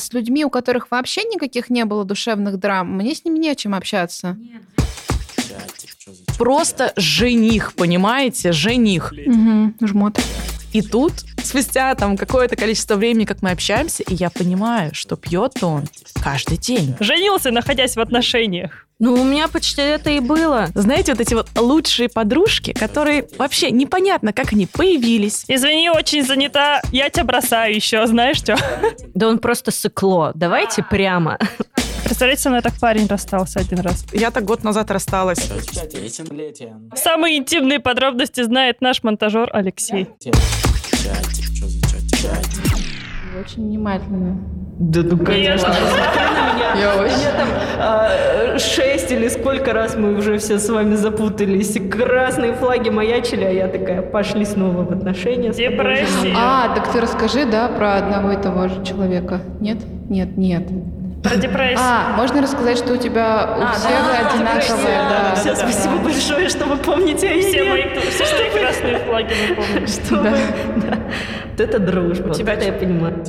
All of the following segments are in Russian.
С людьми, у которых вообще никаких не было душевных драм, мне с ними не о чем общаться. Просто жених, понимаете? Жених. Угу, жмот. И тут, спустя там какое-то количество времени, как мы общаемся, и я понимаю, что пьет он каждый день. Женился, находясь в отношениях. Ну, у меня почти это и было. Знаете, вот эти вот лучшие подружки, которые вообще непонятно, как они появились. Извини, очень занята. Я тебя бросаю еще, знаешь что? Да он просто сыкло. Давайте прямо. Представляете, со мной так парень расстался один раз. Я так год назад рассталась. Самые интимные подробности знает наш монтажер Алексей. Вы очень внимательны. Да ну конечно. Я У меня там а, шесть или сколько раз мы уже все с вами запутались. Красные флаги маячили, а я такая, пошли снова в отношения. Депрессия. жена». А, так ты расскажи, да, про одного и того же человека. Нет? Нет, нет. Про депрессию. А, можно рассказать, что у тебя у А, всех да, одинаковые, да. Все, спасибо большое, что вы помните о Все мои, все мои красные флаги мы помним. Что Да. вы- да. Вот это дружба. У тебя вот это я понимаю.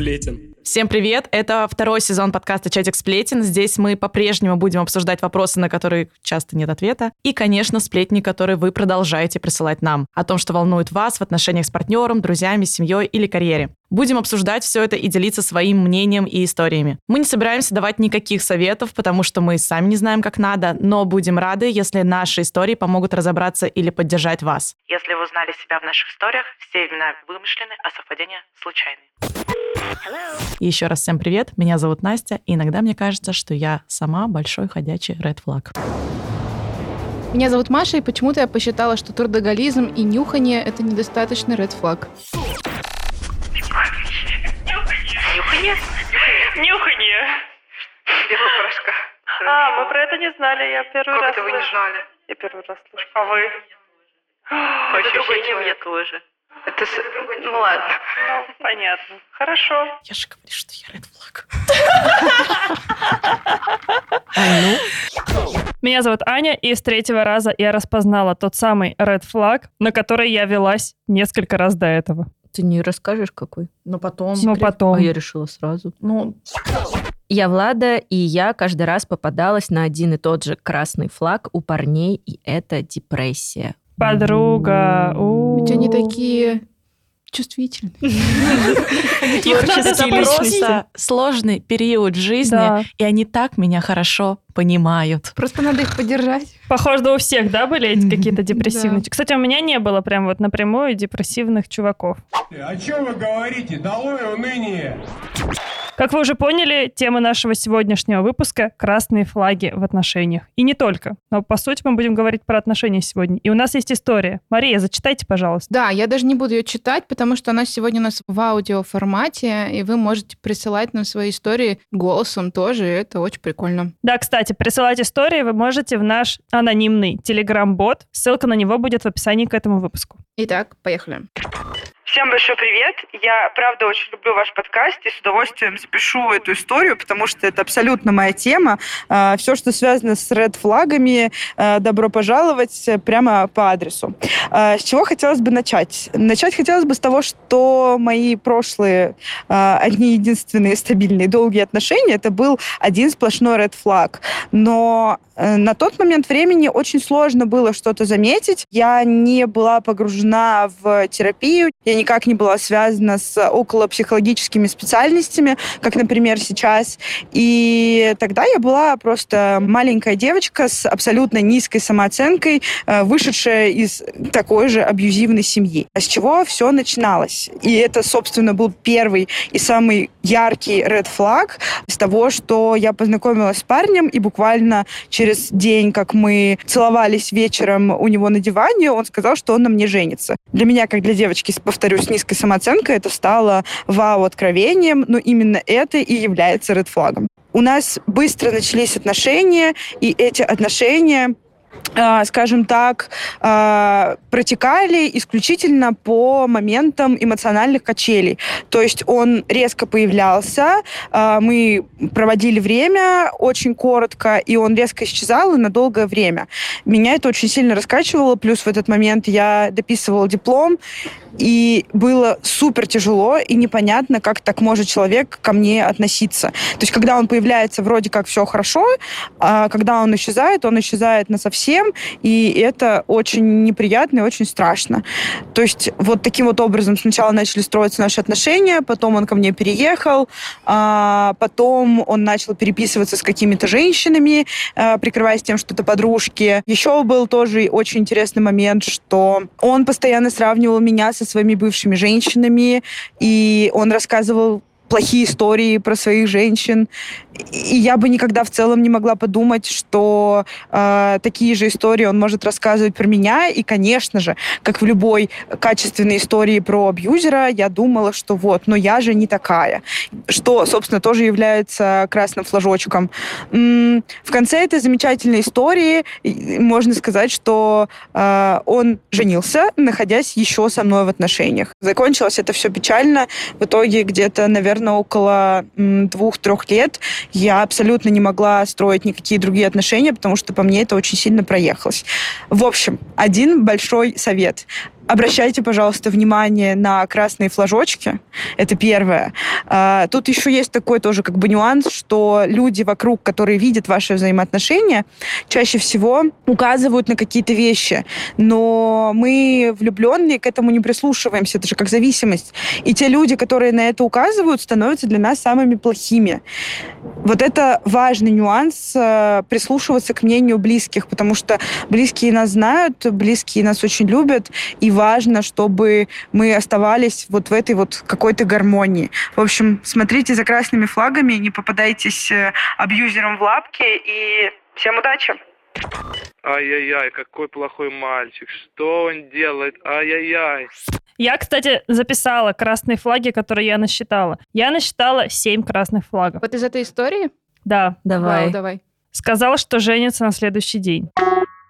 Сплетен. Всем привет! Это второй сезон подкаста «Чатик сплетен». Здесь мы по-прежнему будем обсуждать вопросы, на которые часто нет ответа. И, конечно, сплетни, которые вы продолжаете присылать нам. О том, что волнует вас в отношениях с партнером, друзьями, семьей или карьере. Будем обсуждать все это и делиться своим мнением и историями. Мы не собираемся давать никаких советов, потому что мы сами не знаем, как надо, но будем рады, если наши истории помогут разобраться или поддержать вас. Если вы узнали себя в наших историях, все имена вымышлены, а совпадения случайны. И еще раз всем привет, меня зовут Настя, и иногда мне кажется, что я сама большой ходячий red flag. Меня зовут Маша, и почему-то я посчитала, что трудоголизм и нюхание — это недостаточный ред флаг. Нюханье. А, мы про это не знали, я первый раз слышу. знали? Я первый раз слышу. А вы? По ощущениям я тоже. Это Ну ладно. Ну, понятно. Хорошо. Я же говорю, что я red flag. ну? Меня зовут Аня, и с третьего раза я распознала тот самый red flag, на который я велась несколько раз до этого. Ты не расскажешь, какой? Но потом... Но потом. А я решила сразу. Ну, Я Влада, и я каждый раз попадалась на один и тот же красный флаг у парней, и это депрессия. Подруга. у Ведь они такие чувствительные. Их надо просто сложный период жизни, Да. и они так меня хорошо понимают. Просто надо их поддержать. Похоже, у всех, да, были эти какие-то депрессивные? Да. Кстати, у меня не было прям вот напрямую депрессивных чуваков. О чем вы говорите? Долой уныние! Как вы уже поняли, тема нашего сегодняшнего выпуска — красные флаги в отношениях. И не только. Но, по сути, мы будем говорить про отношения сегодня. И у нас есть история. Мария, зачитайте, пожалуйста. Да, я даже не буду ее читать, потому что она сегодня у нас в аудиоформате, и вы можете присылать нам свои истории голосом тоже, и это очень прикольно. Да, кстати, присылать истории вы можете в наш анонимный телеграм-бот. Ссылка на него будет в описании к этому выпуску. Итак, поехали. Всем большой привет. Я, правда, очень люблю ваш подкаст и с удовольствием запишу эту историю, потому что это абсолютно моя тема. Все, что связано с ред-флагами, э, добро пожаловать прямо по адресу. Э, С чего хотелось бы начать? Начать хотелось бы с того, что мои прошлые, одни единственные стабильные долгие отношения, это был один сплошной ред-флаг. Но э, на тот момент времени очень сложно было что-то заметить. Я не была погружена в терапию, я никак не была связана с околопсихологическими специальностями, как, например, сейчас. И тогда я была просто маленькая девочка с абсолютно низкой самооценкой, э, вышедшая из такой же абьюзивной семьи. А с чего все начиналось? И это, собственно, был первый и самый яркий red флаг с того, что я познакомилась с парнем, и буквально через день, как мы целовались вечером у него на диване, он сказал, что он на мне женится. Для меня, как для девочки, повторюсь, с низкой самооценкой, это стало вау-откровением, но именно это и является red флагом. У нас быстро начались отношения, и эти отношения скажем так, э, протекали исключительно по моментам эмоциональных качелей. То есть он резко появлялся, э, мы проводили время очень коротко, и он резко исчезал и на долгое время. Меня это очень сильно раскачивало, плюс в этот момент я дописывала диплом, и было супер тяжело и непонятно, как так может человек ко мне относиться. То есть, когда он появляется, вроде как все хорошо, а когда он исчезает, он исчезает на совсем, и это очень неприятно и очень страшно. То есть, вот таким вот образом сначала начали строиться наши отношения, потом он ко мне переехал, а потом он начал переписываться с какими-то женщинами, а, прикрываясь тем, что это подружки. Еще был тоже очень интересный момент, что он постоянно сравнивал меня со своими бывшими женщинами, и он рассказывал плохие истории про своих женщин. И я бы никогда в целом не могла подумать, что э, такие же истории он может рассказывать про меня. И, конечно же, как в любой качественной истории про абьюзера, я думала, что вот, но я же не такая. Что, собственно, тоже является красным флажочком. В конце этой замечательной истории можно сказать, что э, он женился, находясь еще со мной в отношениях. Закончилось это все печально. В итоге где-то, наверное, около двух-трех лет я абсолютно не могла строить никакие другие отношения, потому что по мне это очень сильно проехалось. В общем, один большой совет обращайте, пожалуйста, внимание на красные флажочки. Это первое. А, тут еще есть такой тоже как бы нюанс, что люди вокруг, которые видят ваши взаимоотношения, чаще всего указывают на какие-то вещи. Но мы, влюбленные, к этому не прислушиваемся. Это же как зависимость. И те люди, которые на это указывают, становятся для нас самыми плохими. Вот это важный нюанс э, прислушиваться к мнению близких, потому что близкие нас знают, близкие нас очень любят, и важно, чтобы мы оставались вот в этой вот какой-то гармонии. В общем, смотрите за красными флагами, не попадайтесь э, абьюзерам в лапки, и всем удачи! Ай-яй-яй, какой плохой мальчик. Что он делает? Ай-яй-яй. Я, кстати, записала красные флаги, которые я насчитала. Я насчитала семь красных флагов. Вот из этой истории? Да. Давай. Вау, давай. Сказал, что женится на следующий день.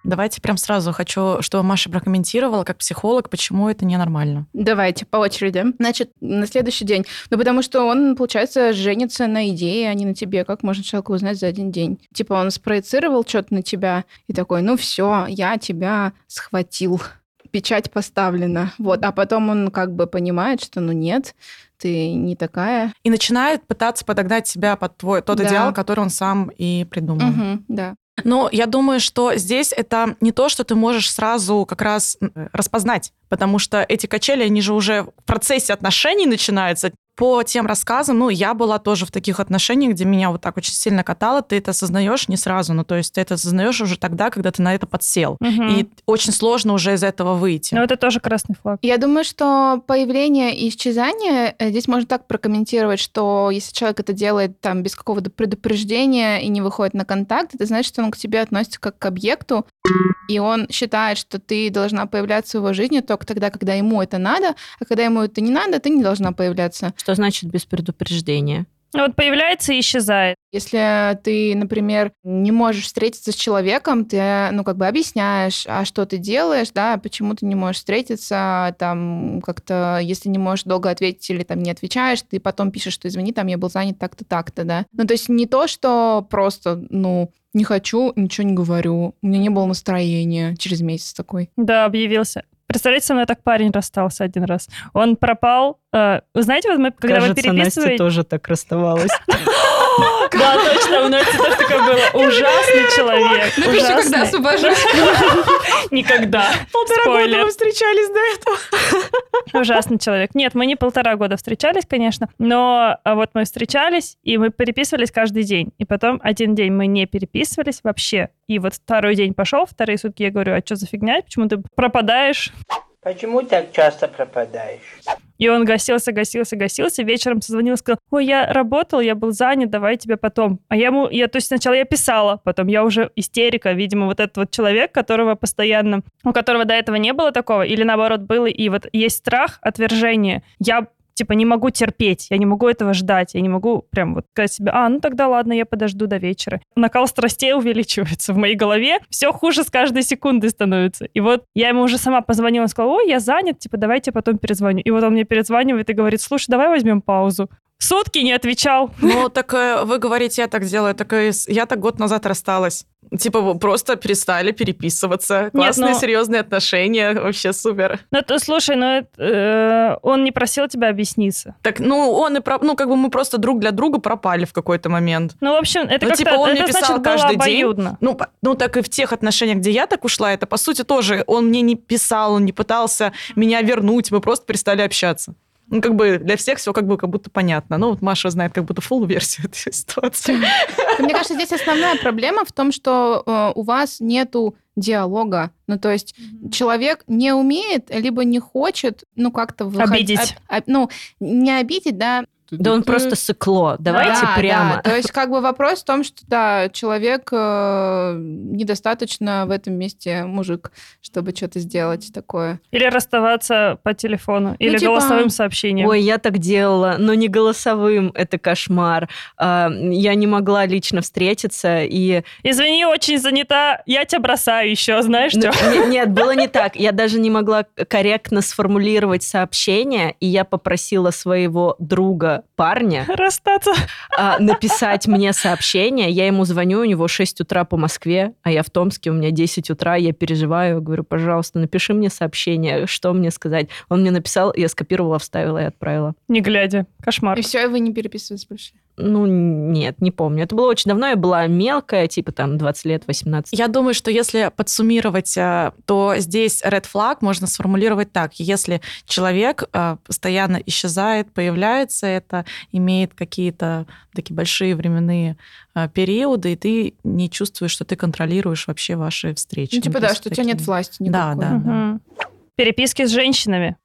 Давайте прям сразу хочу, чтобы Маша прокомментировала, как психолог, почему это ненормально. Давайте, по очереди. Значит, на следующий день. Ну, потому что он, получается, женится на идее, а не на тебе. Как можно человека узнать за один день? Типа он спроецировал что-то на тебя и такой, ну все, я тебя схватил. Печать поставлена. Вот, а потом он как бы понимает, что ну нет, ты не такая. И начинает пытаться подогнать себя под твой тот Да. идеал, который он сам и придумал. Мгм, да. Но я думаю, что здесь это не то, что ты можешь сразу как раз распознать, потому что эти качели, они же уже в процессе отношений начинаются. По тем рассказам, ну, я была тоже в таких отношениях, где меня вот так очень сильно катало, ты это осознаешь не сразу, ну, то есть ты это осознаешь уже тогда, когда ты на это подсел. Мгм. И очень сложно уже из этого выйти. Ну, это тоже красный флаг. Я думаю, что появление и исчезание э, здесь можно так прокомментировать, что если человек это делает там без какого-то предупреждения и не выходит на контакт, это значит, что он к тебе относится как к объекту, и он считает, что ты должна появляться в его жизни только тогда, когда ему это надо, а когда ему это не надо, ты не должна появляться. Что значит без предупреждения? Ну, Вот появляется и исчезает. Если ты, например, не можешь встретиться с человеком, ты, ну, как бы объясняешь, а что ты делаешь, да, почему ты не можешь встретиться, там, как-то, если не можешь долго ответить или там не отвечаешь, ты потом пишешь, что извини, там, я был занят так-то, так-то, да. Ну, то есть не то, что просто, ну, не хочу, ничего не говорю, у меня не было настроения через месяц такой. Да, объявился. Представляете, со мной так парень расстался один раз. Он пропал. э, вы знаете, вот мы, когда вы Кажется, Настя переписываете... тоже так расставалась. Да, точно, у Насти тоже такое было. Ужасный человек. Ужасный. освобожусь. Никогда. Полтора года мы встречались до этого. Ужасный человек. Нет, мы не полтора года встречались, конечно, но а, вот мы встречались, и мы переписывались каждый день. И потом один день мы не переписывались вообще. И вот второй день пошел, вторые сутки я говорю, а что за фигня? Почему ты пропадаешь? Почему так часто пропадаешь? И он гасился, гасился, гасился. Вечером созвонил сказал, ой, я работал, я был занят, давай тебе потом. А я ему, я, то есть сначала я писала, потом я уже истерика, видимо, вот этот вот человек, которого постоянно, у которого до этого не было такого, или наоборот было, и вот есть страх отвержения. Я типа не могу терпеть, я не могу этого ждать, я не могу прям вот сказать себе, а, ну тогда ладно, я подожду до вечера. Накал страстей увеличивается в моей голове, все хуже с каждой секунды становится. И вот я ему уже сама позвонила, сказала, ой, я занят, типа давайте потом перезвоню. И вот он мне перезванивает и говорит, слушай, давай возьмем паузу. Сутки не отвечал. Ну, так э, вы говорите, я так делаю. Так я так год назад рассталась. Типа вы просто перестали переписываться. Классные, ну- серьезные отношения. Вообще супер. Ну, то, слушай, ну, это, э, он не просил тебя объясниться. Так, ну, он и... про- Ну, как бы мы просто друг для друга пропали в какой-то момент. Ну, в общем, это Ну, как-то, типа, он это мне писал значит, каждый день. обоюдно. Ну, по- ну, так и в тех отношениях, где я так ушла, это, по сути, тоже он мне не писал, он не пытался меня вернуть, мы просто перестали общаться. Ну, как бы для всех все как бы как будто понятно. Ну, вот Маша знает как будто full версию этой ситуации. Мне кажется, здесь основная проблема в том, что э, у вас нету диалога. Ну, то есть человек не умеет, либо не хочет, ну, как-то выходить. Обидеть. об- об- ну, не обидеть, да. Да он просто сыкло. Давайте Да, прямо. да. То есть, как бы вопрос в том, что да, человек э, недостаточно в этом месте мужик, чтобы что-то сделать такое. Или расставаться по телефону, или типа- голосовым сообщением. Ой, я так делала, но не голосовым, это кошмар. А, Я не могла лично встретиться, и... Извини, очень занята, я тебя бросаю еще, знаешь, Ну, не- Нет, было не так. Я даже не могла корректно сформулировать сообщение, и я попросила своего друга, парня, Расстаться. а, написать мне сообщение. Я ему звоню, у него 6 утра по Москве, а я в Томске, у меня 10 утра, я переживаю, говорю, пожалуйста, напиши мне сообщение, что мне сказать. Он мне написал, я скопировала, вставила и отправила. Не глядя. Кошмар. И все, и вы не переписываетесь больше. Ну, нет, не помню. Это было очень давно, я была мелкая, типа там 20 лет, 18. Я думаю, что если подсуммировать, э, то здесь red flag можно сформулировать так. Если человек э, постоянно исчезает, появляется, это имеет какие-то такие большие временные э, периоды, и ты не чувствуешь, что ты контролируешь вообще ваши встречи. Ну, типа, то да, что у тебя нет такие- власти Да, никакой. да. Мгм. Переписки с женщинами.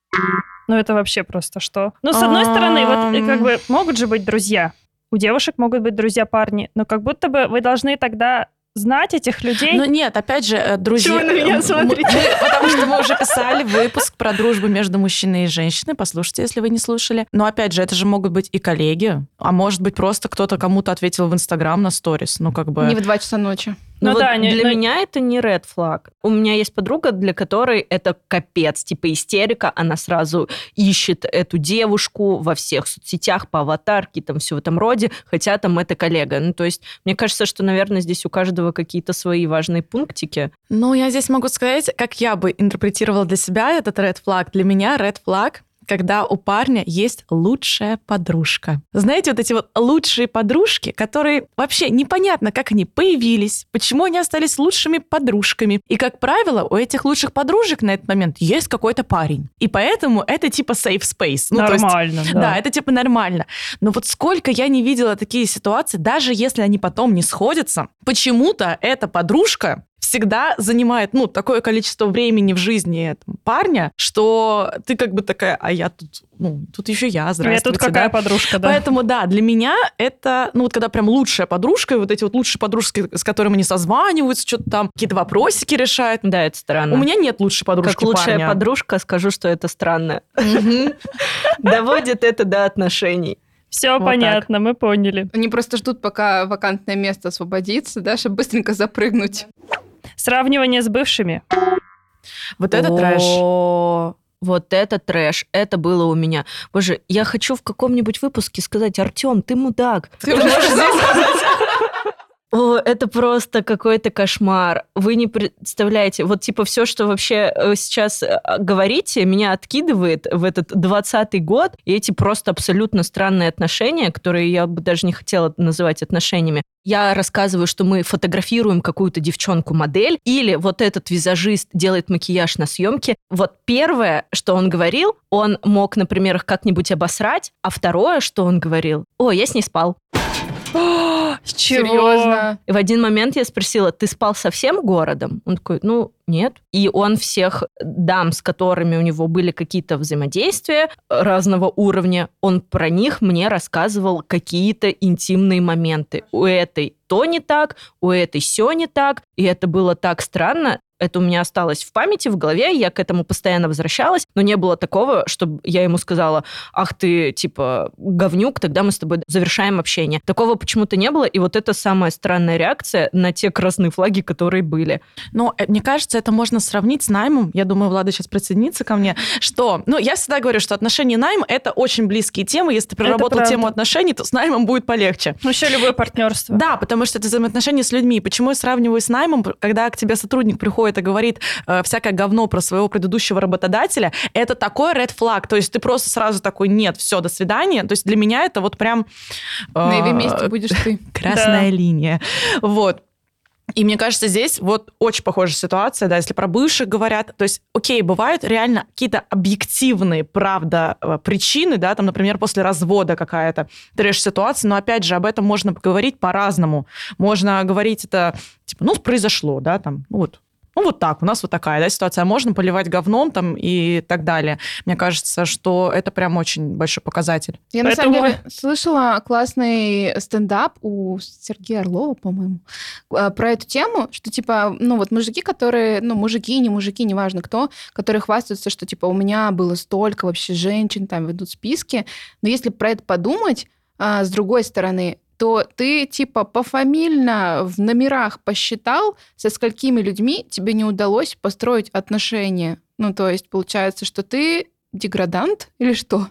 Ну, это вообще просто что? Ну, с одной стороны, вот как бы могут же быть друзья. У девушек могут быть друзья-парни, но как будто бы вы должны тогда знать этих людей. Ну нет, опять же, э, друзья... Чего вы на меня смотрите? мы- потому что мы уже писали выпуск про дружбу между мужчиной и женщиной. Послушайте, если вы не слушали. Но опять же, это же могут быть и коллеги, а может быть просто кто-то кому-то ответил в Инстаграм на сторис. Ну как бы... Не в 2 часа ночи. Ну, Ну вот да, не- для ну- меня это не red flag. У меня есть подруга, для которой это капец, типа истерика. Она сразу ищет эту девушку во всех соцсетях, по аватарке, там все в этом роде, хотя там это коллега. Ну, то есть, мне кажется, что, наверное, здесь у каждого какие-то свои важные пунктики. Ну, я здесь могу сказать, как я бы интерпретировала для себя этот red flag. Для меня red flag когда у парня есть лучшая подружка. Знаете, вот эти вот лучшие подружки, которые вообще непонятно, как они появились, почему они остались лучшими подружками. И, как правило, у этих лучших подружек на этот момент есть какой-то парень. И поэтому это типа safe space. Ну, то есть- Нормально, да. да, это типа нормально. Но вот сколько я не видела такие ситуации, даже если они потом не сходятся, почему-то эта подружка всегда занимает, ну, такое количество времени в жизни этого парня, что ты как бы такая, а я тут, ну, тут еще я, Я здравствуйте. тут какая да. подружка, да. Поэтому, да, для меня это, ну, вот когда прям лучшая подружка, и вот эти вот лучшие подружки, с которыми они созваниваются, что-то там, какие-то вопросики решают. Да, это странно. У меня нет лучшей подружки как лучшая парня. подружка, скажу, что это странно. Доводит это до отношений. Все Вот понятно, мы поняли. Они просто ждут, пока вакантное место освободится, да, чтобы быстренько запрыгнуть. Сравнивание с бывшими. Вот это трэш. Вот это трэш. Это было у меня. Боже, я хочу в каком-нибудь выпуске сказать, Артем, ты мудак. Ты можешь здесь сказать? О, это просто какой-то кошмар. Вы не представляете, вот типа все, что вообще э, сейчас э, говорите, меня откидывает в этот двадцатый год, и эти просто абсолютно странные отношения, которые я бы даже не хотела называть отношениями. Я рассказываю, что мы фотографируем какую-то девчонку-модель, или вот этот визажист делает макияж на съемке. Вот первое, что он говорил, он мог, например, их как-нибудь обосрать, а второе, что он говорил, о, я с ней спал. Чего? Серьезно. И в один момент я спросила, ты спал со всем городом? Он такой, ну, нет. И он всех дам, с которыми у него были какие-то взаимодействия разного уровня, он про них мне рассказывал какие-то интимные моменты. У этой то не так, у этой все не так, и это было так странно. Это у меня осталось в памяти, в голове, я к этому постоянно возвращалась, но не было такого, чтобы я ему сказала, ах ты, типа, говнюк, тогда мы с тобой завершаем общение. Такого почему-то не было, и вот это самая странная реакция на те красные флаги, которые были. Но э, мне кажется, это можно сравнить с наймом. Я думаю, Влада сейчас присоединится ко мне, что, ну, я всегда говорю, что отношения и найм — это очень близкие темы. Если ты проработал тему отношений, то с наймом будет полегче. Ну, еще любое партнерство. Да, потому что это взаимоотношения с людьми. Почему я сравниваю с наймом, когда к тебе сотрудник приходит и говорит э, всякое говно про своего предыдущего работодателя, это такой red flag. То есть ты просто сразу такой, нет, все, до свидания. То есть для меня это вот прям... э, На его месте будешь ты. Красная линия. Вот. И мне кажется, здесь вот очень похожая ситуация, да, если про бывших говорят, то есть, окей, бывают реально какие-то объективные, правда, э, причины, да, там, например, после развода какая-то трэш-ситуация, но, опять же, об этом можно поговорить по-разному. Можно говорить это, типа, ну, произошло, да, там, ну, вот, ну, вот так, у нас вот такая да, ситуация. А Можно поливать говном там и так далее. Мне кажется, что это прям очень большой показатель. Я на Поэтому- самом деле слышала классный стендап у Сергея Орлова, по-моему, э, про эту тему, что типа, ну вот мужики, которые, ну мужики, не мужики, неважно кто, которые хвастаются, что типа у меня было столько вообще женщин, там ведут списки, но если про это подумать, а, с другой стороны, то ты типа пофамильно в номерах посчитал, со сколькими людьми тебе не удалось построить отношения. Ну, то есть получается, что ты деградант или что?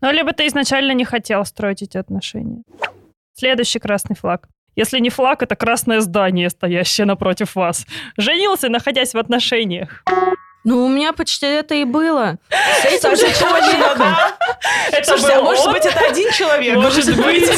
Ну, либо ты изначально не хотел строить эти отношения. Следующий красный флаг. Если не флаг, это красное здание, стоящее напротив вас. Женился, находясь в отношениях. Ну, у меня почти это и было. С этим же человеком. Это Слушайте, а может он? быть, это один человек? Может быть.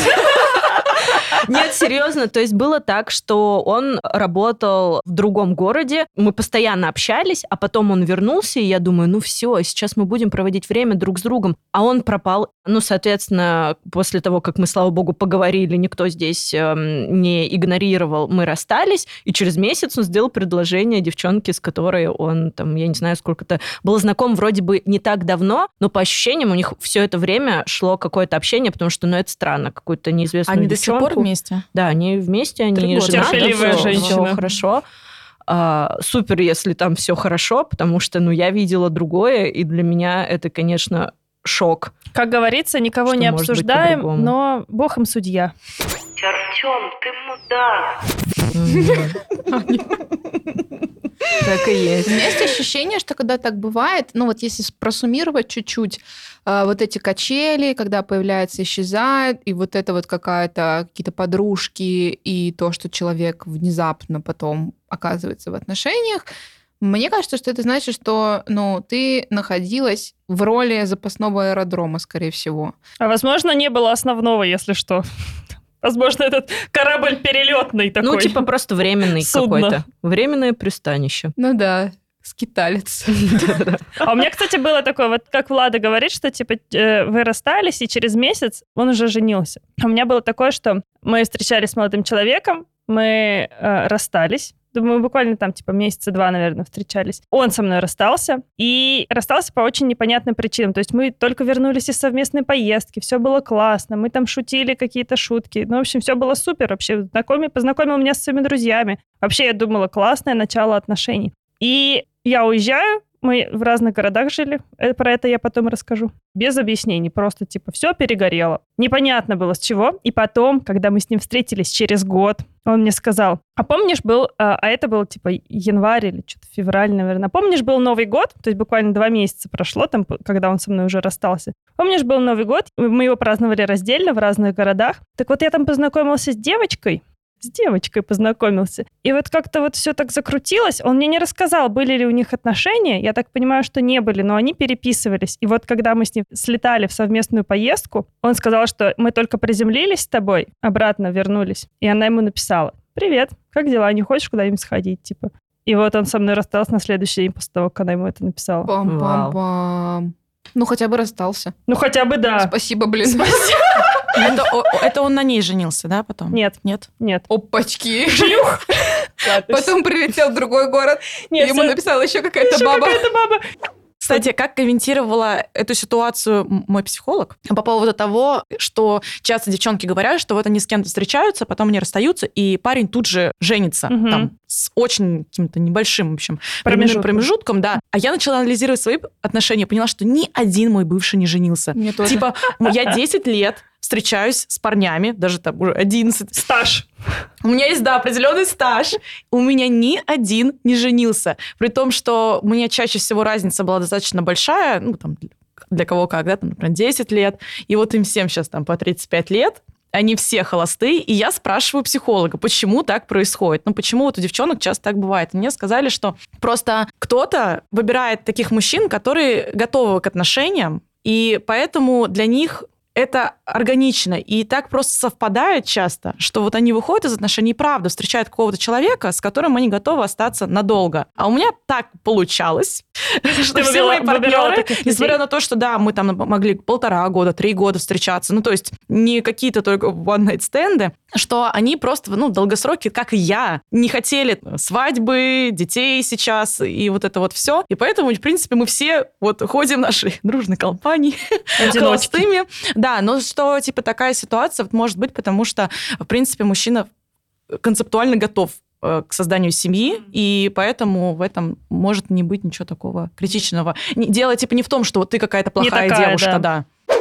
Нет, серьезно. То есть было так, что он работал в другом городе, мы постоянно общались, а потом он вернулся, и я думаю, ну все, сейчас мы будем проводить время друг с другом. А он пропал. Ну, соответственно, после того, как мы, слава богу, поговорили, никто здесь эм, не игнорировал, мы расстались, и через месяц он сделал предложение девчонке, с которой он, там, я не знаю, сколько-то был знаком вроде бы не так давно, но по ощущениям у них все это время шло какое-то общение, потому что, ну, это странно, какую-то неизвестную Они до сих пор девчонку. вместе? Да, они вместе, Три они года. женаты, женщина. всё хорошо. А, супер, если там все хорошо, потому что, ну, я видела другое, и для меня это, конечно, шок. Как говорится, никого Что не обсуждаем, но бог им судья. Артем, ты мудак. Так и есть. У меня есть ощущение, что когда так бывает, ну вот если просуммировать чуть-чуть, а, вот эти качели, когда появляется, исчезает, и вот это вот какая-то, какие-то подружки, и то, что человек внезапно потом оказывается в отношениях, мне кажется, что это значит, что ну, ты находилась в роли запасного аэродрома, скорее всего. А возможно, не было основного, если что. Возможно, этот корабль перелетный такой. Ну, типа просто временный какой-то. Временное пристанище. Ну да, скиталец. А у меня, кстати, было такое, вот как Влада говорит, что типа э, вы расстались, и через месяц он уже женился. А у меня было такое, что мы встречались с молодым человеком, мы э, расстались. Мы буквально там, типа, месяца два, наверное, встречались. Он со мной расстался. И расстался по очень непонятным причинам. То есть мы только вернулись из совместной поездки, все было классно, мы там шутили какие-то шутки. Ну, в общем, все было супер. Вообще, знакомый, познакомил меня с своими друзьями. Вообще, я думала, классное начало отношений. И я уезжаю, мы в разных городах жили, э, про это я потом расскажу. Без объяснений, просто типа все перегорело. Непонятно было с чего. И потом, когда мы с ним встретились через год, он мне сказал, а помнишь был, а а это был типа январь или что-то февраль, наверное, помнишь был Новый год, то есть буквально два месяца прошло, там, когда он со мной уже расстался. Помнишь, был Новый год, мы его праздновали раздельно в разных городах. Так вот я там познакомился с девочкой, с девочкой познакомился. И вот как-то вот все так закрутилось. Он мне не рассказал, были ли у них отношения. Я так понимаю, что не были, но они переписывались. И вот когда мы с ним слетали в совместную поездку, он сказал, что мы только приземлились с тобой, обратно вернулись. И она ему написала, привет, как дела, не хочешь куда-нибудь сходить, типа. И вот он со мной расстался на следующий день после того, как она ему это написала. Пам-пам-пам. Ну, хотя бы расстался. Ну, хотя бы да. Спасибо, блин. Это, это он на ней женился, да, потом? Нет, Нет? нет. Опачки. Шлюх! Потом прилетел в другой город, Нет, ему написала еще какая-то баба. какая-то баба. Кстати, как комментировала эту ситуацию мой психолог по поводу того, что часто девчонки говорят, что вот они с кем-то встречаются, потом они расстаются, и парень тут же женится Мгм. там с очень каким-то небольшим, в общем, Промежутком. промежутком, да. А я начала анализировать свои отношения, поняла, что ни один мой бывший не женился. Мне тоже. Типа, я 10 лет встречаюсь с парнями, даже там уже 11. Стаж. У меня есть, да, определенный стаж. У меня ни один не женился. При том, что у меня чаще всего разница была достаточно большая, ну, там, для кого как, да, там, например, 10 лет. И вот им всем сейчас там по 35 лет. Они все холостые, и я спрашиваю психолога, почему так происходит? Ну, почему вот у девчонок часто так бывает? Мне сказали, что просто кто-то выбирает таких мужчин, которые готовы к отношениям, и поэтому для них это органично. И так просто совпадает часто, что вот они выходят из отношений и правда встречают какого-то человека, с которым они готовы остаться надолго. А у меня так получалось, что все мои партнеры, несмотря на то, что да, мы там могли полтора года, три года встречаться, ну то есть не какие-то только one-night стенды, что они просто, ну, долгосроки, как и я, не хотели свадьбы, детей сейчас и вот это вот все. И поэтому, в принципе, мы все вот ходим в нашей дружной компании Одиночки. холостыми. Да, но что, типа, такая ситуация вот может быть, потому что, в принципе, мужчина концептуально готов э, к созданию семьи, и поэтому в этом может не быть ничего такого критичного. Дело, типа, не в том, что вот ты какая-то плохая такая, девушка, да. да.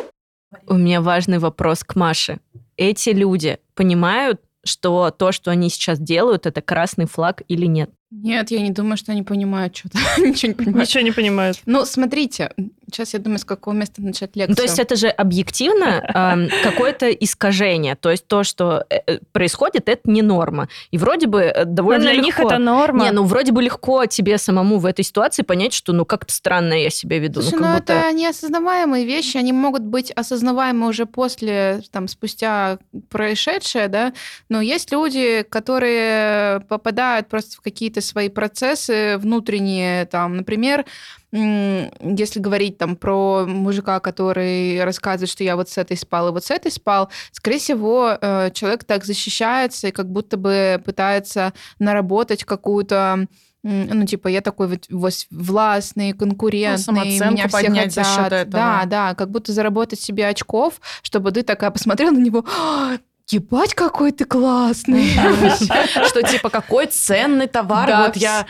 У меня важный вопрос к Маше. Эти люди понимают, что то, что они сейчас делают, это красный флаг или нет? Нет, я не думаю, что они понимают что-то. Ничего не понимают. Ничего не понимают. Ну, смотрите, сейчас я думаю, с какого места начать лекцию. Ну, то есть это же объективно какое-то искажение. То есть то, что э, э, происходит, это не норма. И вроде бы э, Но довольно для легко. них это норма. Не, ну вроде бы легко тебе самому в этой ситуации понять, что ну как-то странно я себя веду. Слушай, ну, ну, будто... это неосознаваемые вещи, они могут быть осознаваемы уже после, там, спустя происшедшее, да, но есть люди, которые попадают просто в какие-то свои процессы внутренние, там, например, если говорить там про мужика, который рассказывает, что я вот с этой спал и вот с этой спал, скорее всего, э, человек так защищается и как будто бы пытается наработать какую-то ну, типа, я такой вот властный, конкурентный, самооценку меня все поднять за хотят. счет этого. Да, да, как будто заработать себе очков, чтобы ты такая посмотрела на него, «А, ебать, какой ты классный. Что типа какой ценный товар вот я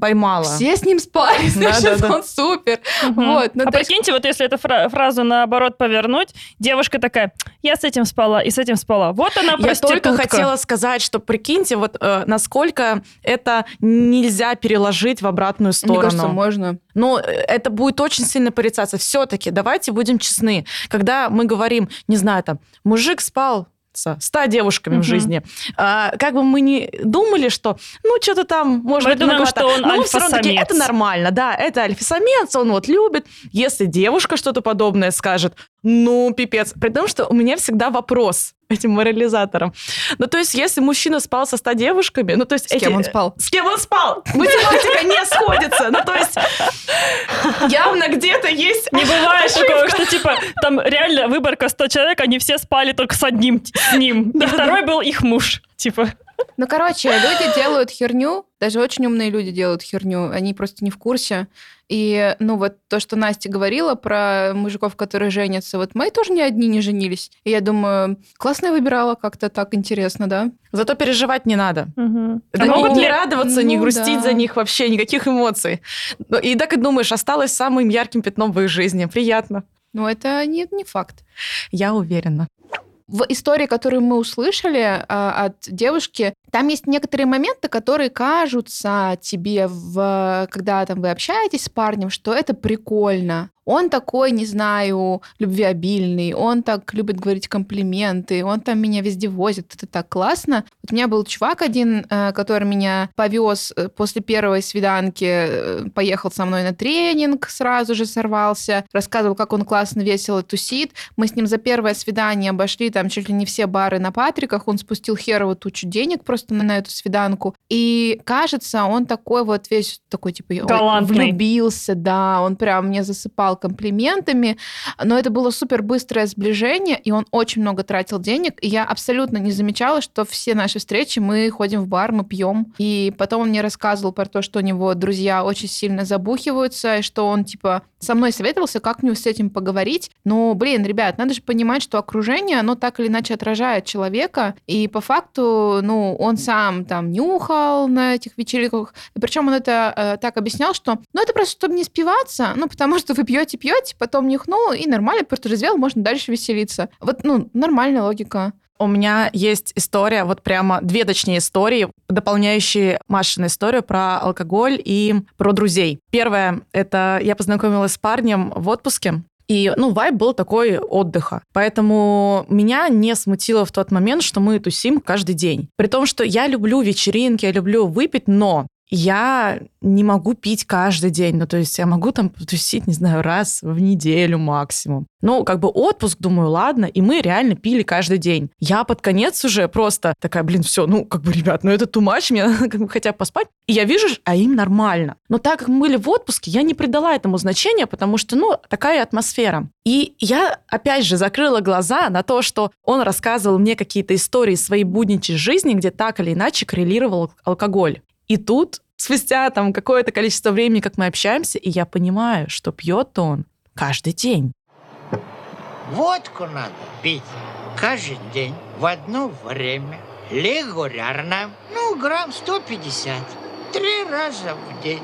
поймала. Все с ним спали, значит, он супер. Вот, ну, а прикиньте, вот если эту фра- фразу наоборот повернуть, девушка такая, я с этим спала и с этим спала. Вот она Я проститутка. только хотела сказать, что прикиньте, вот э, насколько это нельзя переложить в обратную сторону. Мне кажется, можно. Но э, это будет очень сильно порицаться. Все-таки давайте будем честны. Когда мы говорим, не знаю, там, мужик спал со 100 девушками Мгм. в жизни, а, как бы мы не думали, что, ну, что-то там, может Мы быть, думаем, что он Но всё равно такие, это нормально, да, это альфа-самец, он вот любит. Если девушка что-то подобное скажет, ну, пипец. При том, что у меня всегда вопрос этим морализатором. Ну, то есть, если мужчина спал со 100 девушками, ну, то есть... С кем он спал? С кем он спал? Математика не сходится. Ну, то есть, явно где-то есть... Не бывает такого, что типа там реально выборка 100 человек, они все спали только с одним, с ним. И второй был их муж. Типа, Ну, короче, люди делают херню, даже очень умные люди делают херню, они просто не в курсе. И, ну, вот то, что Настя говорила про мужиков, которые женятся, вот мои тоже ни одни не женились. И я думаю, классно я выбирала, как-то так интересно, да? Зато переживать не надо. мгм. Да А не, могут не ли- радоваться, не Ну, грустить да. за них вообще, никаких эмоций. Ну, И так и думаешь, осталось самым ярким пятном в их жизни. Приятно. Но это не, не факт. Я уверена. В истории, которую мы услышали а, от девушки, там есть некоторые моменты, которые кажутся тебе, в, когда там вы общаетесь с парнем, что это прикольно. Он такой, не знаю, любвеобильный, он так любит говорить комплименты, он там меня везде возит, это так классно. Вот у меня был чувак один, э, который меня повез э, после первой свиданки, э, поехал со мной на тренинг, сразу же сорвался, рассказывал, как он классно, весело тусит. Мы с ним за первое свидание обошли там чуть ли не все бары на Патриках, он спустил херово тучу денег просто на, на эту свиданку. И кажется, он такой вот весь такой, типа, Галантный. влюбился, да, он прям мне засыпал комплиментами, но это было супер быстрое сближение, и он очень много тратил денег, и я абсолютно не замечала, что все наши встречи мы ходим в бар, мы пьем, и потом он мне рассказывал про то, что у него друзья очень сильно забухиваются, и что он, типа, со мной советовался, как мне с этим поговорить. Ну, блин, ребят, надо же понимать, что окружение, оно так или иначе отражает человека, и по факту, ну, он сам там нюхал на этих вечеринках, причем он это э, так объяснял, что, ну, это просто чтобы не спиваться, ну, потому что вы пьете, пьете, потом нюхнул, и нормально протрезвел, можно дальше веселиться. Вот, ну, нормальная логика. У меня есть история, вот прямо две, точнее, истории, дополняющие Машину историю про алкоголь и про друзей. Первое, это я познакомилась с парнем в отпуске, и, ну, вайб был такой отдыха. Поэтому меня не смутило в тот момент, что мы тусим каждый день. При том, что я люблю вечеринки, я люблю выпить, но я не могу пить каждый день. Ну, то есть я могу там потусить, не знаю, раз в неделю максимум. Ну, как бы отпуск, думаю, ладно, и мы реально пили каждый день. Я под конец уже просто такая, блин, все, ну, как бы, ребят, ну это much, мне надо как бы хотя бы поспать. И я вижу, а им нормально. Но так как мы были в отпуске, я не придала этому значения, потому что, ну, такая атмосфера. И я, опять же, закрыла глаза на то, что он рассказывал мне какие-то истории своей будничной жизни, где так или иначе коррелировал алкоголь. И тут, спустя там какое-то количество времени, как мы общаемся, и я понимаю, что пьет он каждый день. Водку надо пить каждый день в одно время, регулярно, ну, грамм 150, три раза в день.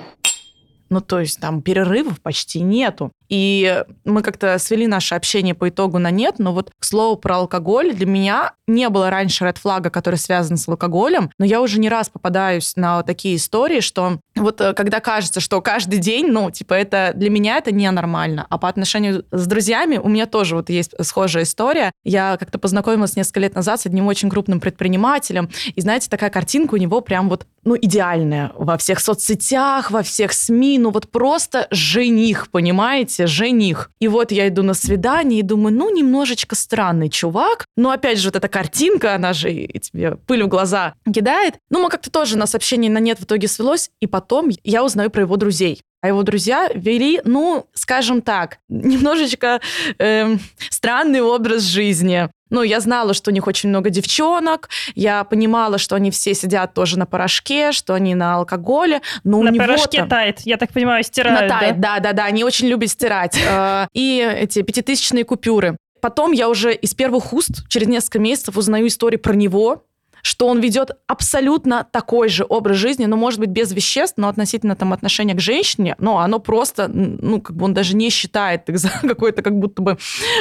Ну, то есть там перерывов почти нету. И мы как-то свели наше общение по итогу на нет, но вот к слову про алкоголь, для меня не было раньше ред флага, который связан с алкоголем, но я уже не раз попадаюсь на такие истории, что вот э, когда кажется, что каждый день, ну, типа, это для меня это ненормально, а по отношению с друзьями у меня тоже вот есть схожая история. Я как-то познакомилась несколько лет назад с одним очень крупным предпринимателем, и, знаете, такая картинка у него прям вот, ну, идеальная во всех соцсетях, во всех СМИ, ну, вот просто жених, понимаете? Понимаете, жених. И вот я иду на свидание и думаю, ну, немножечко странный чувак. Но опять же, вот эта картинка, она же и тебе пыль в глаза кидает. Ну, мы как-то тоже на сообщение на нет в итоге свелось. И потом я узнаю про его друзей. А его друзья вели, ну, скажем так, немножечко э, странный образ жизни. Ну, я знала, что у них очень много девчонок, я понимала, что они все сидят тоже на порошке, что они на алкоголе, но на у него порошке там... тает, я так понимаю, стирают, На тает, да? да, да, да, они очень любят стирать. Э, И эти пятитысячные купюры. Потом я уже из первых уст через несколько месяцев узнаю истории про него, что он ведет абсолютно такой же образ жизни, но, может быть, без веществ, но относительно там отношения к женщине, но оно просто, ну, как бы он даже не считает их за какой-то как будто бы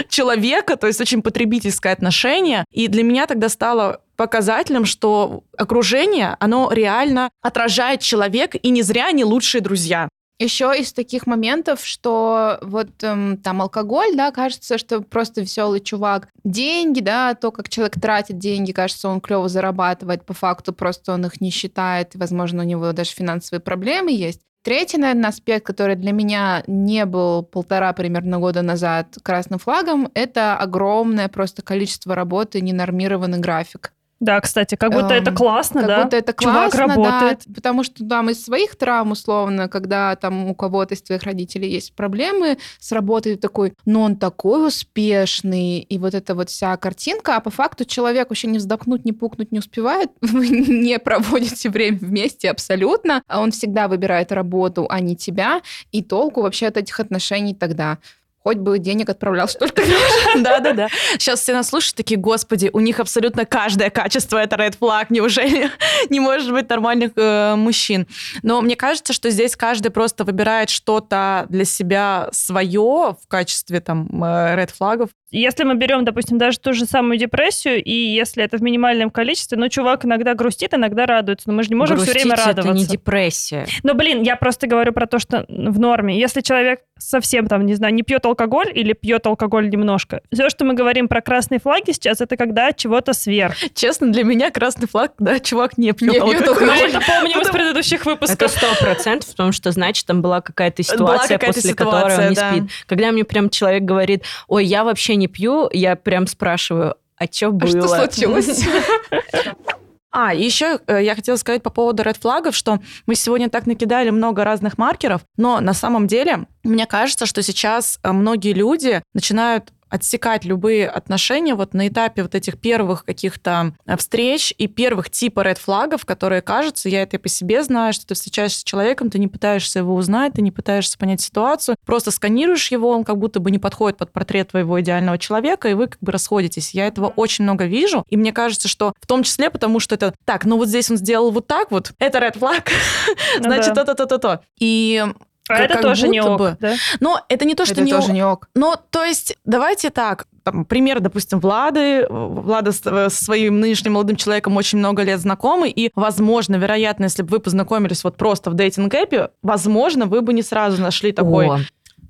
человека, то есть очень потребительское отношение. И для меня тогда стало показателем, что окружение, оно реально отражает человека, и не зря они лучшие друзья. Еще из таких моментов, что вот эм, там алкоголь, да, кажется, что просто веселый чувак. Деньги, да, то, как человек тратит деньги, кажется, он клево зарабатывает, по факту просто он их не считает, и, возможно, у него даже финансовые проблемы есть. Третий, наверное, аспект, который для меня не был полтора примерно года назад красным флагом, это огромное просто количество работы, ненормированный график. Да, кстати, как будто это Эм, классно, как да? будто это Чувак классно, работает. да, потому что там из своих травм, условно, когда там у кого-то из твоих родителей есть проблемы с работой, такой, ну он такой успешный, и вот эта вот вся картинка, а по факту человек вообще не вздохнуть, не пукнуть не успевает, вы не проводите время вместе абсолютно, а он всегда выбирает работу, а не тебя, и толку вообще от этих отношений тогда. Хоть бы денег отправлял столько. Да-да-да. Сейчас все нас слушают, такие, господи, у них абсолютно каждое качество это red flag, неужели не может быть нормальных э, мужчин? Но мне кажется, что здесь каждый просто выбирает что-то для себя свое в качестве там э, red флагов. Если мы берем, допустим, даже ту же самую депрессию, и если это в минимальном количестве, ну, чувак иногда грустит, иногда радуется, но мы же не можем все Грустить время радоваться. это не депрессия. Но, блин, я просто говорю про то, что в норме. Если человек совсем там, не знаю, не пьет алкоголь или пьет алкоголь немножко, все, что мы говорим про красные флаги сейчас, это когда чего-то сверх. Честно, для меня красный флаг, когда чувак не пьет Не пьет алкоголь. Мы это помним из предыдущих Это выпусков. сто процентов, потому что, значит, там была какая-то Была ситуация, какая-то после ситуация, которой он не да. спит. Когда мне прям человек говорит, ой, я вообще не пью, я прям спрашиваю, а что А было? что случилось? А, еще э, я хотела сказать по поводу ред флагов, что мы сегодня так накидали много разных маркеров, но на самом деле мне кажется, что сейчас э, многие люди начинают отсекать любые отношения вот на этапе вот этих первых каких-то э, встреч и первых типа ред флагов, которые кажутся, я это и по себе знаю, что ты встречаешься с человеком, ты не пытаешься его узнать, ты не пытаешься понять ситуацию, просто сканируешь его, он как будто бы не подходит под портрет твоего идеального человека, и вы как бы расходитесь. Я этого очень много вижу, и мне кажется, что в том числе потому, что это так, ну вот здесь он сделал вот так вот, это ред флаг, Ну значит, да. то-то-то-то. И А как- это как тоже не ок, бы- да? Но это не то, что Это не тоже ок. не ок. Ну, то есть, давайте так. Там, пример, допустим, Влады. Влада э, со своим нынешним молодым человеком очень много лет знакомы, и, возможно, вероятно, если бы вы познакомились вот просто в дейтинг-эпе, возможно, вы бы не сразу нашли такой... О,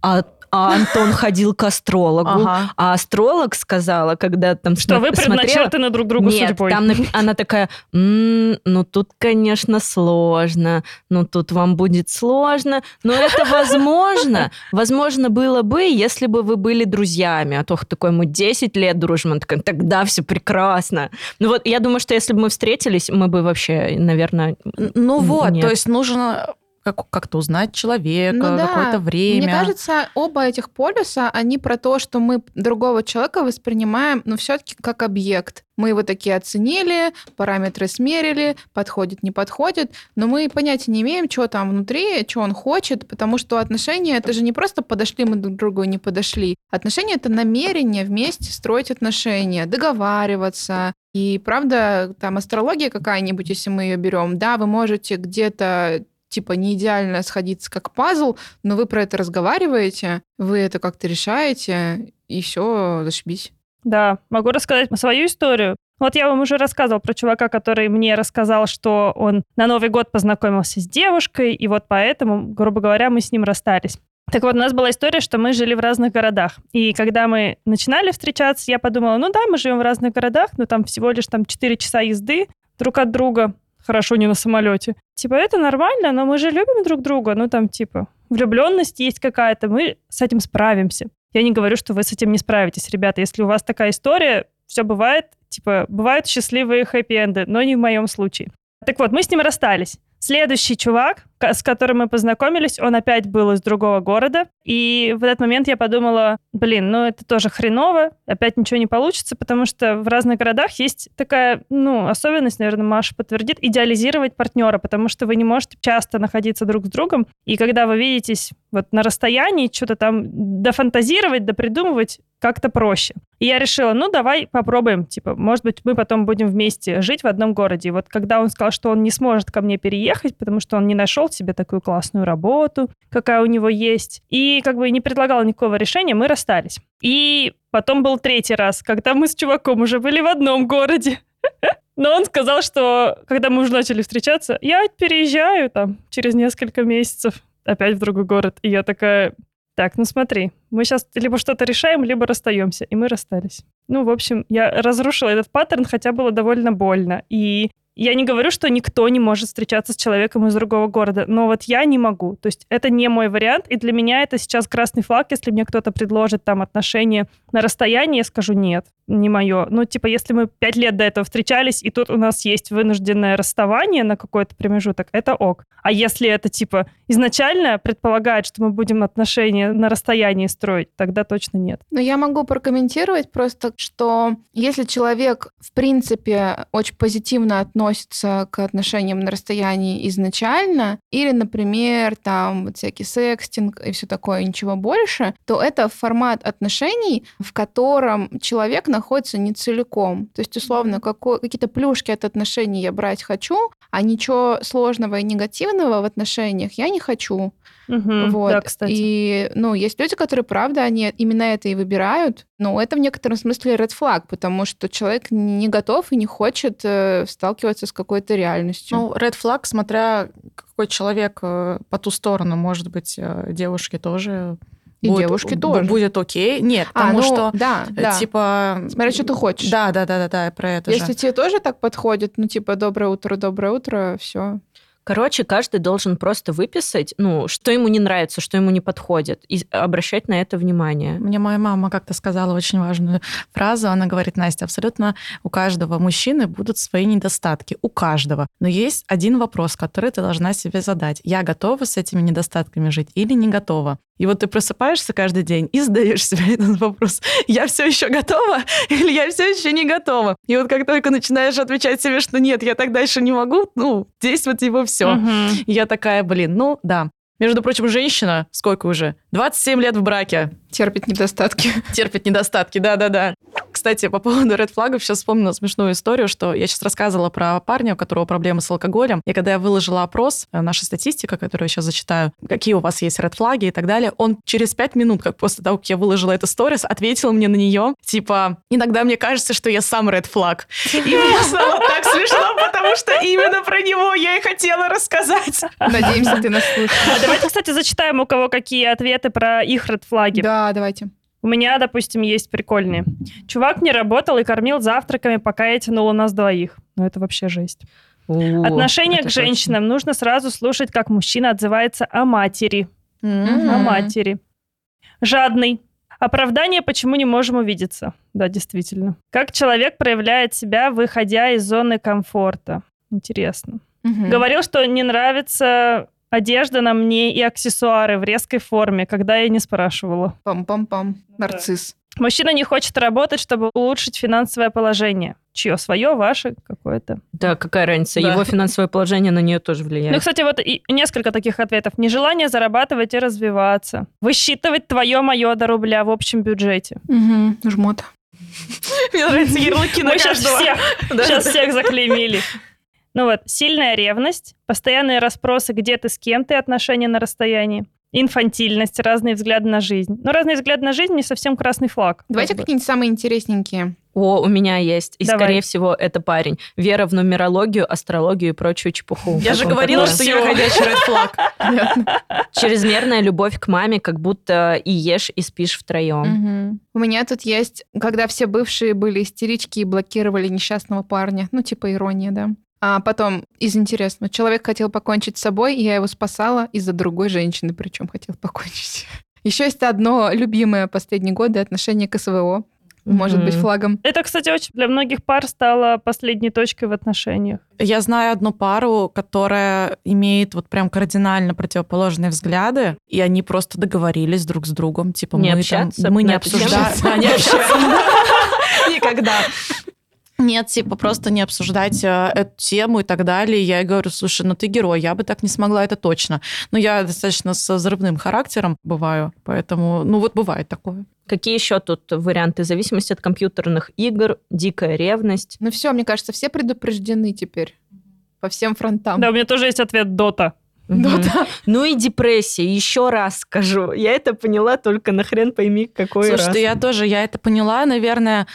а, а Антон ходил к астрологу, Ага. а астролог сказала, когда там Что вы смотрела- предначертаны друг другу Нет, судьбой. там она такая, «М, ну тут, конечно, сложно, ну тут вам будет сложно, но это возможно. Возможно было бы, если бы вы были друзьями, а то такой, мы 10 лет дружим, она такая, тогда все прекрасно. Ну вот, я думаю, что если бы мы встретились, мы бы вообще, наверное... Ну вот, Нет. то есть нужно как- как-то узнать человека, Ну да. какое-то время. Мне кажется, оба этих полюса, они про то, что мы другого человека воспринимаем, ну, все-таки как объект. Мы его такие оценили, параметры смерили, подходит, не подходит, но мы понятия не имеем, что там внутри, что он хочет, потому что отношения это же не просто подошли мы друг к другу и не подошли. Отношения это намерение вместе строить отношения, договариваться. И правда, там астрология какая-нибудь, если мы ее берем, да, вы можете где-то типа не идеально сходиться как пазл, но вы про это разговариваете, вы это как-то решаете, и все, зашибись. Да, могу рассказать свою историю. Вот я вам уже рассказывал про чувака, который мне рассказал, что он на Новый год познакомился с девушкой, и вот поэтому, грубо говоря, мы с ним расстались. Так вот, у нас была история, что мы жили в разных городах. И когда мы начинали встречаться, я подумала, ну да, мы живем в разных городах, но там всего лишь там 4 часа езды друг от друга. Хорошо, не на самолете. Типа, это нормально, но мы же любим друг друга. Ну, там, типа, влюбленность есть какая-то, мы с этим справимся. Я не говорю, что вы с этим не справитесь, ребята. Если у вас такая история, все бывает, типа, бывают счастливые хэппи-энды, но не в моем случае. Так вот, мы с ним расстались. Следующий чувак, с которым мы познакомились, он опять был из другого города. И в этот момент я подумала, блин, ну это тоже хреново, опять ничего не получится, потому что в разных городах есть такая, ну, особенность, наверное, Маша подтвердит, идеализировать партнера, потому что вы не можете часто находиться друг с другом. И когда вы видитесь вот на расстоянии, что-то там дофантазировать, допридумывать как-то проще. И я решила, ну, давай попробуем, типа, может быть, мы потом будем вместе жить в одном городе. И вот когда он сказал, что он не сможет ко мне переехать, потому что он не нашел себе такую классную работу, какая у него есть, и как бы не предлагал никакого решения, мы расстались. И потом был третий раз, когда мы с чуваком уже были в одном городе. Но он сказал, что когда мы уже начали встречаться, я переезжаю там через несколько месяцев опять в другой город. И я такая, так, ну смотри, мы сейчас либо что-то решаем, либо расстаемся. И мы расстались. Ну, в общем, я разрушила этот паттерн, хотя было довольно больно. И я не говорю, что никто не может встречаться с человеком из другого города, но вот я не могу. То есть это не мой вариант, и для меня это сейчас красный флаг, если мне кто-то предложит там отношения на расстоянии, я скажу нет, не мое. Ну, типа, если мы пять лет до этого встречались, и тут у нас есть вынужденное расставание на какой-то промежуток, это ок. А если это, типа, изначально предполагает, что мы будем отношения на расстоянии строить, тогда точно нет. Но я могу прокомментировать просто, что если человек, в принципе, очень позитивно относится к отношениям на расстоянии изначально, или, например, там вот всякий секстинг и все такое, ничего больше, то это формат отношений, в котором человек находится не целиком. То есть, условно, какой- какие-то плюшки от отношений я брать хочу, а ничего сложного и негативного в отношениях я не хочу. Мгм, Вот. Да, кстати. И, ну, есть люди, которые, правда, они именно это и выбирают. Но это в некотором смысле red flag, потому что человек не готов и не хочет э, сталкиваться с какой-то реальностью. Ну, red flag, смотря какой человек э, по ту сторону, может быть, э, девушки тоже И будет, девушки тоже. будет окей. Нет, А, потому ну, что да, э, да. типа... Смотря, что ты хочешь. Да, да, да, да, да, про это Если же. тебе тоже так подходит, ну, типа, доброе утро, доброе утро, все. Короче, каждый должен просто выписать, ну, что ему не нравится, что ему не подходит, и обращать на это внимание. Мне моя мама как-то сказала очень важную фразу. Она говорит, Настя, абсолютно у каждого мужчины будут свои недостатки. У каждого. Но есть один вопрос, который ты должна себе задать. Я готова с этими недостатками жить или не готова? И вот ты просыпаешься каждый день и задаешь себе этот вопрос. Я все еще готова или я все еще не готова? И вот как только начинаешь отвечать себе, что нет, я так дальше не могу, ну, вот его все. Мгм. Я такая, блин, ну да. Между прочим, женщина, сколько уже? 27 лет в браке. Терпит недостатки. Терпит недостатки, да-да-да. Кстати, по поводу ред флагов сейчас вспомнила смешную историю, что я сейчас рассказывала про парня, у которого проблемы с алкоголем. И когда я выложила опрос, э, наша статистика, которую я сейчас зачитаю, какие у вас есть ред флаги и так далее, он через пять минут, как после того, как я выложила эту сторис, ответил мне на нее, типа, иногда мне кажется, что я сам ред флаг. И мне стало так смешно, потому что именно про него я и хотела рассказать. Надеемся, ты нас слышишь. А давайте, кстати, зачитаем, у кого какие ответы про их редфлаги. Да, давайте. У меня, допустим, есть прикольные. Чувак не работал и кормил завтраками, пока я тянула нас двоих. Ну, это вообще жесть. О, Отношение к женщинам нужно сразу слушать, как мужчина отзывается о матери. О Мгм. матери. Жадный. Оправдание, почему не можем увидеться. Да, действительно. Как человек проявляет себя, выходя из зоны комфорта. Интересно. Мгм. Говорил, что не нравится одежда на мне и аксессуары в резкой форме, когда я не спрашивала. Пам-пам-пам. Нарцисс. Мужчина не хочет работать, чтобы улучшить финансовое положение. Чье? Свое, ваше, какое-то. Да, какая разница? Да. Его финансовое положение на нее тоже влияет. Ну, кстати, вот и несколько таких ответов. Нежелание зарабатывать и развиваться. Высчитывать твое-мое до рубля в общем бюджете. Мгм. Жмот. Мне нравятся ярлыки на каждого. сейчас всех заклеймили. Ну вот, сильная ревность, постоянные расспросы, где ты, с кем ты, отношения на расстоянии, инфантильность, разные взгляды на жизнь. Но разные взгляды на жизнь не совсем красный флаг. Давайте как бы. какие-нибудь самые интересненькие. О, у меня есть. И, Давай. скорее всего, это парень. Вера в нумерологию, астрологию и прочую чепуху. Я же вам говорила, такое? что я ходячий ред флаг. Чрезмерная любовь к маме, как будто и ешь, и спишь втроем. У меня тут есть, когда все бывшие были истерички и блокировали несчастного парня. Ну, типа ирония, да. А потом, из интересного, человек хотел покончить с собой, и я его спасала из-за другой женщины, причем хотел покончить. Еще есть одно любимое последние годы отношение к СВО. Может быть, Мгм. флагом. Это, кстати, очень для многих пар стало последней точкой в отношениях. Я знаю одну пару, которая имеет вот прям кардинально противоположные взгляды, и они просто договорились друг с другом, типа Не мы общаться там, мы не обсуждаем, Да, не общаться. никогда. Нет, типа просто не обсуждать э, эту тему и так далее. Я ей говорю, слушай, ну ты герой, я бы так не смогла, это точно. Но я достаточно со взрывным характером бываю, поэтому, ну вот бывает такое. Какие еще тут варианты? Зависимость от компьютерных игр, дикая ревность. Ну все, мне кажется, все предупреждены теперь. По всем фронтам. Да, у меня тоже есть ответ Дота. Мгм. да. Ну и депрессия. Еще раз скажу. Я это поняла только нахрен пойми какой Слушай, раз. я тоже, я это поняла, наверное,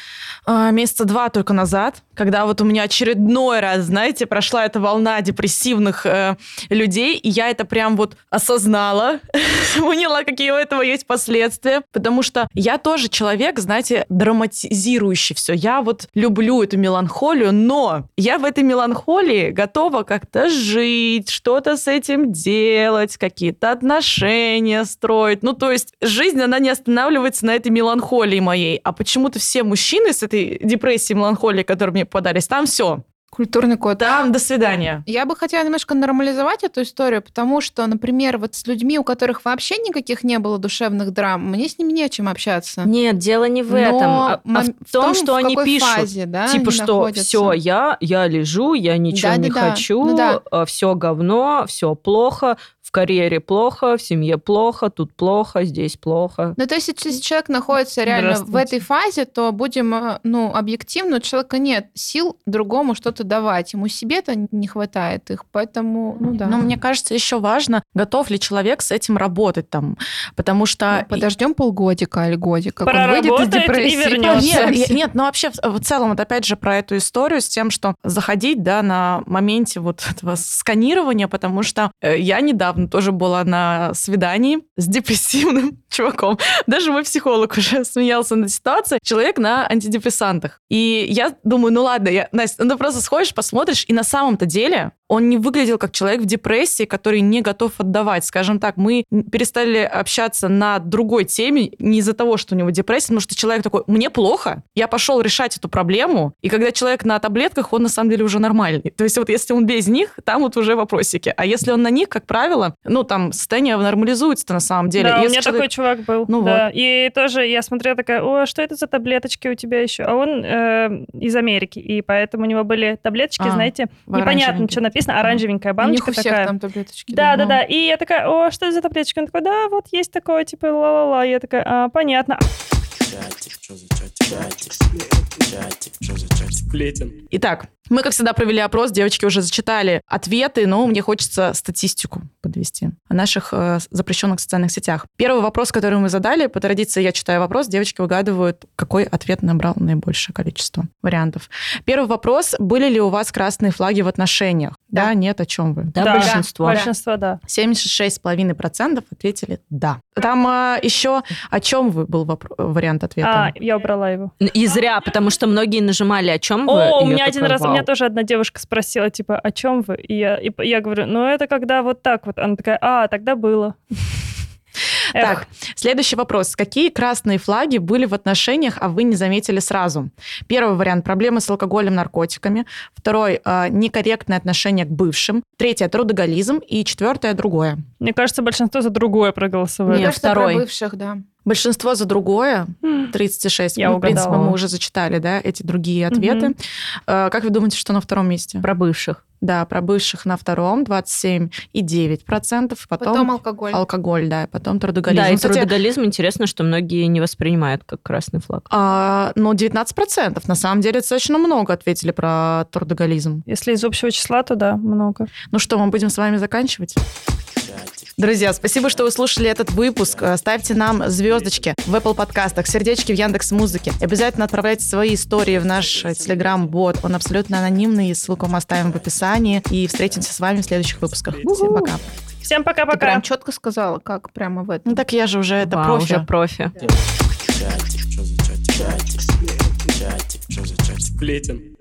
э, месяца два только назад, когда вот у меня очередной раз, знаете, прошла эта волна депрессивных э, людей, и я это прям вот осознала, поняла, какие у этого есть последствия, потому что я тоже человек, знаете, драматизирующий все. Я вот люблю эту меланхолию, но я в этой меланхолии готова как-то жить, что-то с этим делать, какие-то отношения строить. Ну, то есть жизнь, она не останавливается на этой меланхолии моей. А почему-то все мужчины с этой депрессией, меланхолией, которые мне попадались, там все. Культурный код. Там до свидания. Я бы хотела немножко нормализовать эту историю, потому что, например, вот с людьми, у которых вообще никаких не было душевных драм, мне с ними не о чем общаться. Нет, дело не в Но этом, а, а мом- в том, что в они какой пишут. фазе, да, типа, они что находятся. все, я, я лежу, я ничего не Да-да-да. хочу, Ну да. все говно, все плохо, в карьере плохо, в семье плохо, тут плохо, здесь плохо. Ну, то есть, если человек находится реально в этой фазе, то будем, э, ну, объективно, у человека нет сил другому что-то давать. Ему себе-то не хватает их, поэтому, ну да. Но мне кажется, еще важно, готов ли человек с этим работать там. Потому что... Подождем полгодика или годика, как он выйдет из Проработает и депрессии. вернется. Нет, нет, ну вообще в, в целом, вот опять же про эту историю с тем, что заходить, да, на моменте вот этого сканирования, потому что э, я недавно тоже была на свидании с депрессивным чуваком. Даже мой психолог уже смеялся над ситуацией. Человек на антидепрессантах. И я думаю, ну ладно, я, Настя, ну ты просто сходишь, посмотришь, и на самом-то деле он не выглядел как человек в депрессии, который не готов отдавать. Скажем так, мы перестали общаться на другой теме не из-за того, что у него депрессия, потому что человек такой, мне плохо, я пошел решать эту проблему, и когда человек на таблетках, он на самом деле уже нормальный. То есть вот если он без них, там вот уже вопросики. А если он на них, как правило, ну там состояние нормализуется на самом деле. Да, у Если меня человек- такой чувак был. Ну да. вот. И тоже я смотрела такая, о, что это за таблеточки у тебя еще? А он э, из Америки, и поэтому у него были таблеточки, А, знаете, непонятно, что написано, оранжевенькая У них баночка у всех такая. там таблеточки. Да, да, Ну. да. И я такая, о, что это за таблеточки? Он такой, да, вот есть такое, типа, ла-ла-ла. Я такая, а, понятно. Сплетен. Итак, мы, как всегда, провели опрос, девочки уже зачитали ответы, но мне хочется статистику подвести о наших э, запрещенных социальных сетях. Первый вопрос, который мы задали, по традиции я читаю вопрос, девочки выгадывают, какой ответ набрал наибольшее количество вариантов. Первый вопрос, были ли у вас красные флаги в отношениях? Да, нет, о чем вы? Да, большинство. Большинство, да. 76,5% ответили «да». Там э, еще о чем вы был вариант ответа? А, я убрала его. И зря, потому что многие нажимали, о чем вы. О, у меня один раз, у «Вау». Меня тоже одна девушка спросила, типа, о чем вы? И я, и я говорю, ну это когда вот так вот. Она такая, а, тогда было. Эх. Так, следующий вопрос. Какие красные флаги были в отношениях, а вы не заметили сразу? Первый вариант – проблемы с алкоголем, наркотиками. Второй э, – некорректное отношение к бывшим. Третье – трудоголизм. И четвертое – другое. Мне кажется, большинство за другое проголосовало. Нет, Кажется, второй. про бывших, да. Большинство за другое, 36. Я ну, в принципе, угадала. мы уже зачитали, да, эти другие ответы. Э, как вы думаете, что на втором месте? Про бывших. Да, про бывших на втором 27,9%. Потом, Потом алкоголь. алкоголь, да, и потом трудоголизм. Да, и Кстати, трудоголизм, интересно, что многие не воспринимают как красный флаг. А, ну, 19%. На самом деле, достаточно много ответили про трудоголизм. Если из общего числа, то да, много. Ну что, мы будем с вами заканчивать? Друзья, спасибо, что вы слушали этот выпуск. Э, Ставьте нам звездочки в Apple подкастах, сердечки в Яндекс Музыке. Обязательно отправляйте свои истории в наш э, Telegram-бот. Он абсолютно анонимный, ссылку мы оставим в описании. И встретимся с вами в следующих выпусках. Всем пока. Всем Ты пока-пока. прям четко сказала, как прямо в этом. Ну так я же уже это Вау, профи. уже профи. Сплетен.